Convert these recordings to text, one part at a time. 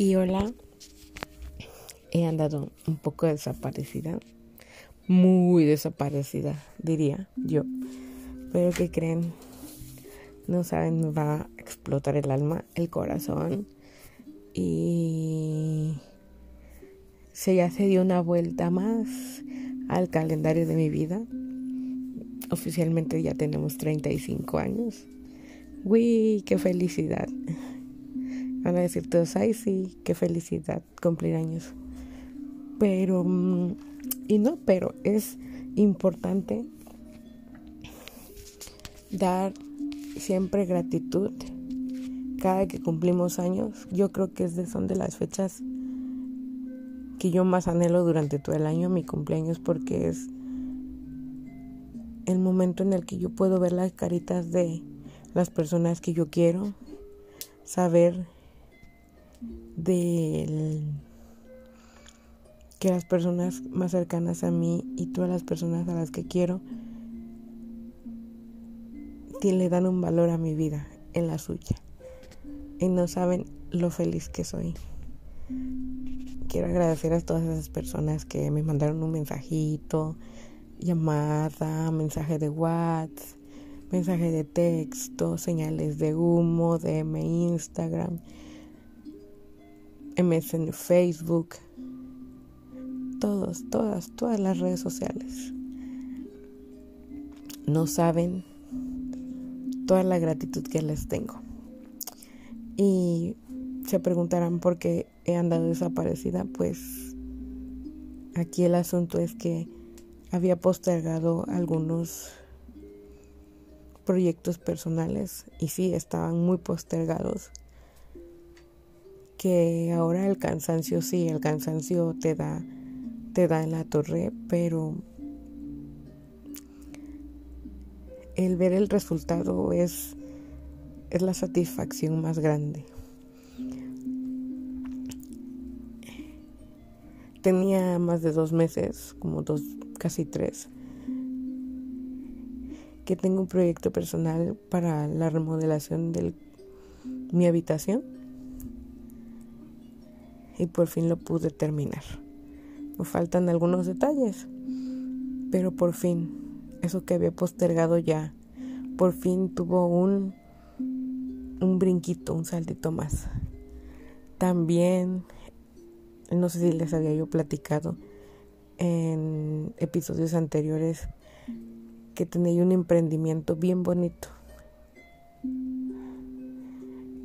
Y hola, he andado un poco desaparecida, muy desaparecida, diría yo. Pero que creen, no saben, me va a explotar el alma, el corazón. Y se ya se dio una vuelta más al calendario de mi vida. Oficialmente ya tenemos 35 años. ¡Uy, qué felicidad! Van a decir todos, ay sí, qué felicidad cumplir años. Pero, mm, y no, pero es importante dar siempre gratitud cada que cumplimos años. Yo creo que es son de las fechas que yo más anhelo durante todo el año, mi cumpleaños, porque es el momento en el que yo puedo ver las caritas de las personas que yo quiero, saber de que las personas más cercanas a mí y todas las personas a las que quiero le dan un valor a mi vida en la suya y no saben lo feliz que soy. Quiero agradecer a todas esas personas que me mandaron un mensajito, llamada, mensaje de WhatsApp, mensaje de texto, señales de humo, DM, Instagram, MSN, Facebook, todos, todas, todas las redes sociales. No saben toda la gratitud que les tengo. Y se preguntarán por qué he andado desaparecida. Pues aquí el asunto es que había postergado algunos proyectos personales y sí estaban muy postergados que ahora el cansancio sí, el cansancio te da, te da en la torre, pero el ver el resultado es, es la satisfacción más grande. Tenía más de dos meses, como dos, casi tres, que tengo un proyecto personal para la remodelación de mi habitación y por fin lo pude terminar. Me faltan algunos detalles, pero por fin, eso que había postergado ya, por fin tuvo un, un brinquito, un saltito más. También, no sé si les había yo platicado en episodios anteriores que tenía un emprendimiento bien bonito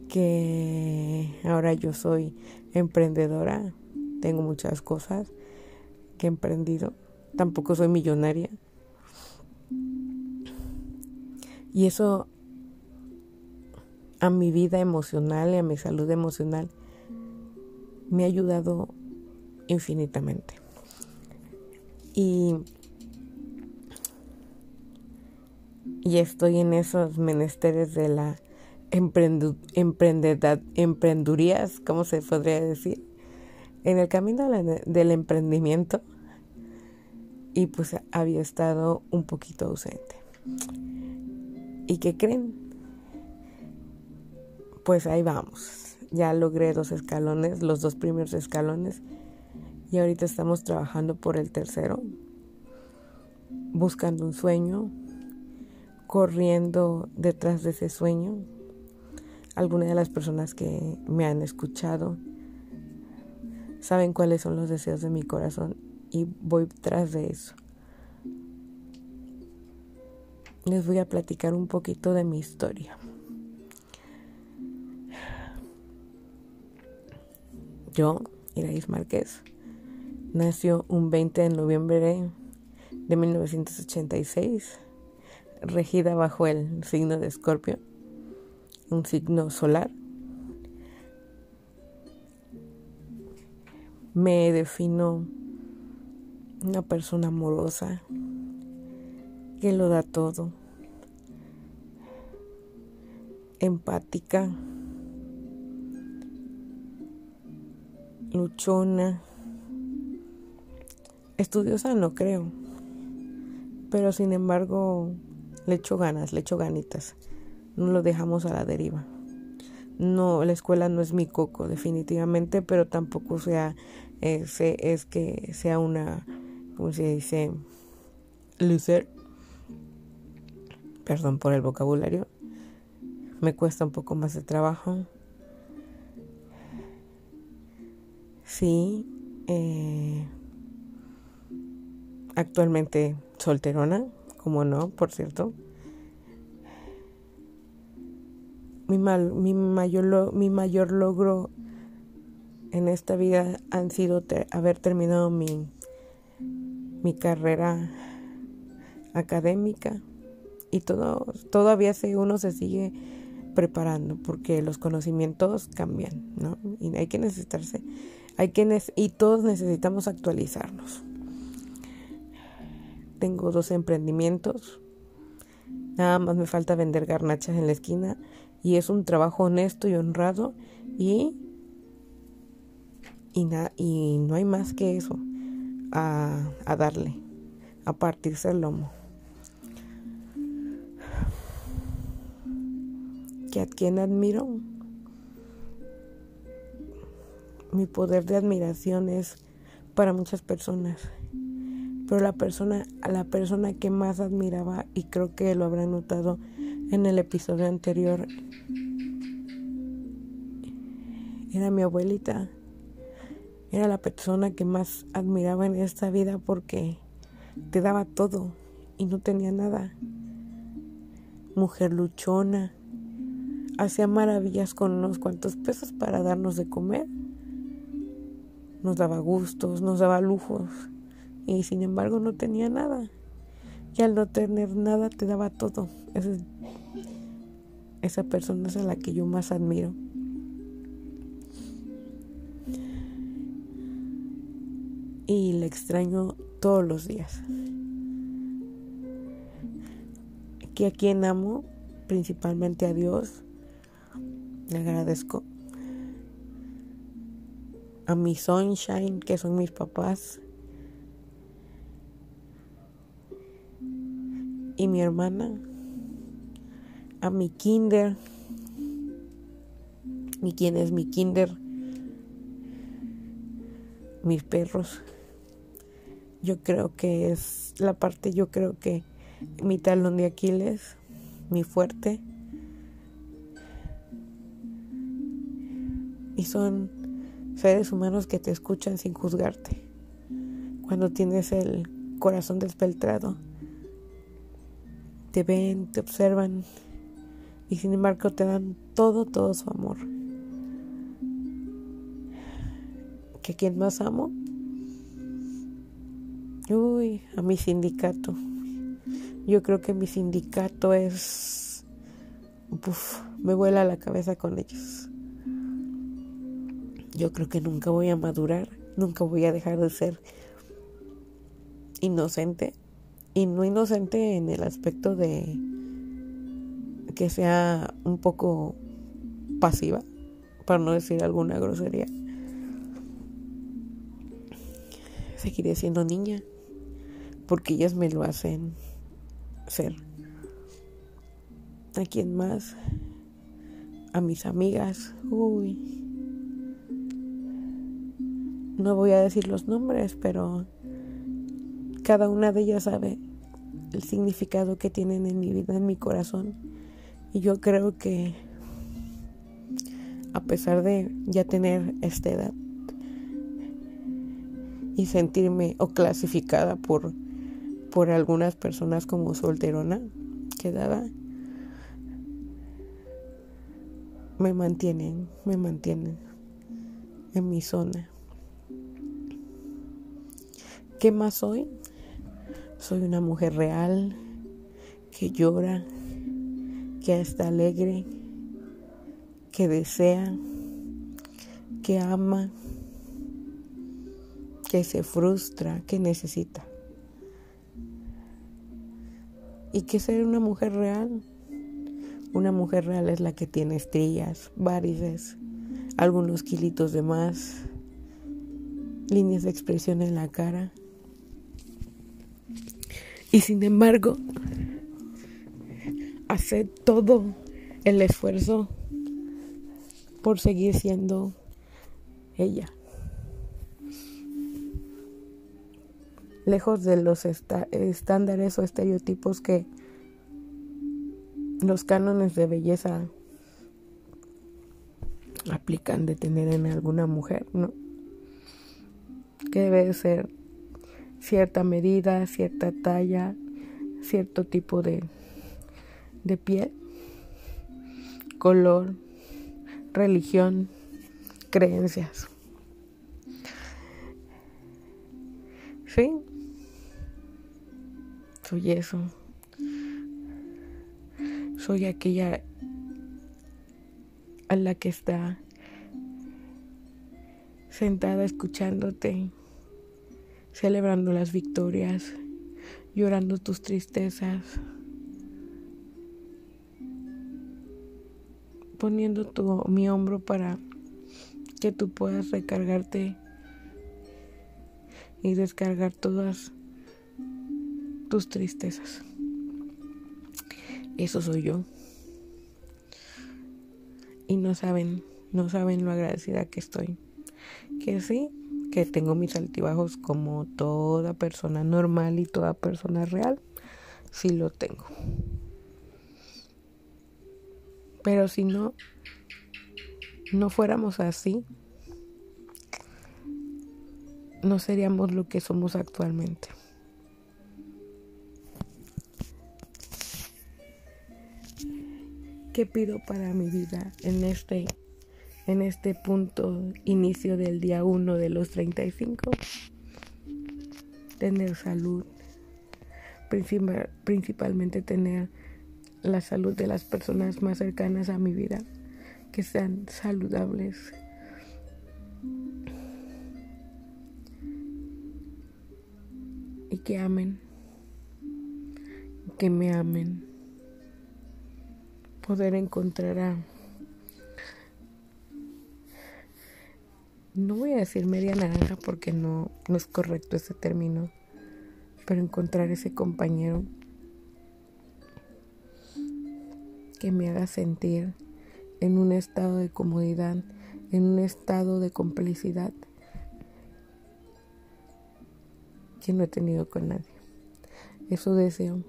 que ahora yo soy emprendedora, tengo muchas cosas que he emprendido, tampoco soy millonaria. Y eso a mi vida emocional y a mi salud emocional me ha ayudado infinitamente. Y, y estoy en esos menesteres de la emprendedurías, ¿cómo se podría decir? En el camino del emprendimiento y pues había estado un poquito ausente. ¿Y qué creen? Pues ahí vamos. Ya logré dos escalones, los dos primeros escalones y ahorita estamos trabajando por el tercero, buscando un sueño, corriendo detrás de ese sueño algunas de las personas que me han escuchado saben cuáles son los deseos de mi corazón y voy tras de eso. Les voy a platicar un poquito de mi historia. Yo, Iraís Márquez, nació un 20 de noviembre de 1986, regida bajo el signo de Escorpio un signo solar. Me defino una persona amorosa que lo da todo, empática, luchona, estudiosa no creo, pero sin embargo le echo ganas, le echo ganitas no lo dejamos a la deriva. no, la escuela no es mi coco, definitivamente, pero tampoco sea, eh, es que sea una, como se dice? Loser. Perdón por el vocabulario. Me cuesta un poco más de trabajo. Sí. Eh, actualmente solterona, como no, por cierto. Mi, mal, mi, mayor, mi mayor logro en esta vida han sido haber terminado mi, mi carrera académica y todo todavía uno se sigue preparando porque los conocimientos cambian, ¿no? Y hay que necesitarse, hay que y todos necesitamos actualizarnos. Tengo dos emprendimientos. Nada más me falta vender garnachas en la esquina y es un trabajo honesto y honrado y y, y no hay más que eso a, darle, a partirse el lomo. ¿Que a quien admiro? Mi poder de admiración es para muchas personas. Pero la persona, a la persona que más admiraba, y creo que lo habrán notado en el episodio anterior, era mi abuelita. Era la persona que más admiraba en esta vida porque te daba todo y no tenía nada. Mujer luchona, hacía maravillas con unos cuantos pesos para darnos de comer. Nos daba gustos, nos daba lujos y sin embargo no tenía nada. Y al no tener nada te daba todo. Esa, esa persona es a la que yo más admiro. y le extraño todos los días. Que a quien amo, principalmente a Dios, le agradezco. A mi sunshine, que son mis papás. Y mi hermana. A mi kinder. ¿Y quién es mi kinder? Mis perros yo creo que es la parte, yo creo que mi talón de Aquiles, mi fuerte. Y son seres humanos que te escuchan sin juzgarte. Cuando tienes el corazón despeltrado, te ven, te observan y sin embargo te dan todo, todo su amor. ¿Que quien más amo? Uy, a mi sindicato. Yo creo que mi sindicato es... Uf, me vuela la cabeza con ellos. Yo creo que nunca voy a madurar, nunca voy a dejar de ser inocente. Y no inocente en el aspecto de que sea un poco pasiva, para no decir alguna grosería. Seguiré siendo niña porque ellas me lo hacen ser. ¿A quién más? A mis amigas. Uy. No voy a decir los nombres, pero cada una de ellas sabe el significado que tienen en mi vida, en mi corazón. Y yo creo que a pesar de ya tener esta edad y sentirme o clasificada por por algunas personas como solterona quedada me mantienen, me mantienen en mi zona. ¿Qué más soy? Soy una mujer real que llora, que está alegre, que desea, que ama, que se frustra, que necesita y que ser una mujer real. Una mujer real es la que tiene estrías, varices, algunos kilitos de más, líneas de expresión en la cara. Y sin embargo, hace todo el esfuerzo por seguir siendo ella. Lejos de los estándares o estereotipos que los cánones de belleza aplican de tener en alguna mujer, ¿no? Que debe ser cierta medida, cierta talla, cierto tipo de, de piel, color, religión, creencias. Sí, soy eso. Soy aquella a la que está sentada escuchándote, celebrando las victorias, llorando tus tristezas, poniendo tu, mi hombro para que tú puedas recargarte y descargar todas tus tristezas. Eso soy yo. Y no saben, no saben lo agradecida que estoy. Que sí, que tengo mis altibajos como toda persona normal y toda persona real. Sí lo tengo. Pero si no, no fuéramos así, no seríamos lo que somos actualmente. ¿Qué pido para mi vida en este, en este punto inicio del día 1 de los 35? Tener salud, principalmente tener la salud de las personas más cercanas a mi vida, que sean saludables. Y que amen, que me amen poder encontrar a... No voy a decir media naranja porque no, no es correcto ese término, pero encontrar ese compañero que me haga sentir en un estado de comodidad, en un estado de complicidad que no he tenido con nadie. Eso deseo.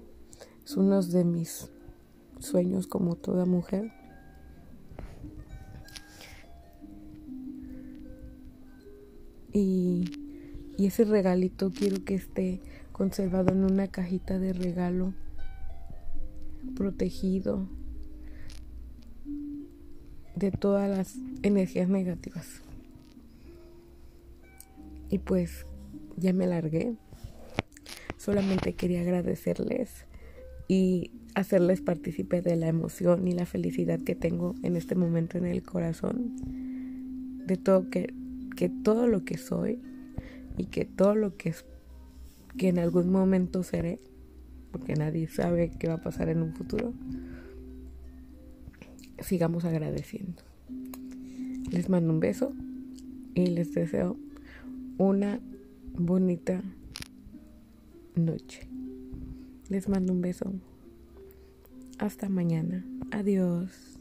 Es uno de mis sueños como toda mujer. Y, ese regalito quiero que esté conservado en una cajita de regalo, protegido de todas las energías negativas. Y pues ya me largué. Solamente quería agradecerles y hacerles partícipe de la emoción y la felicidad que tengo en este momento en el corazón, de todo que, que todo lo que soy y que todo lo que, que en algún momento seré, porque nadie sabe qué va a pasar en un futuro, sigamos agradeciendo. Les mando un beso y les deseo una bonita noche. Les mando un beso. Hasta mañana. Adiós.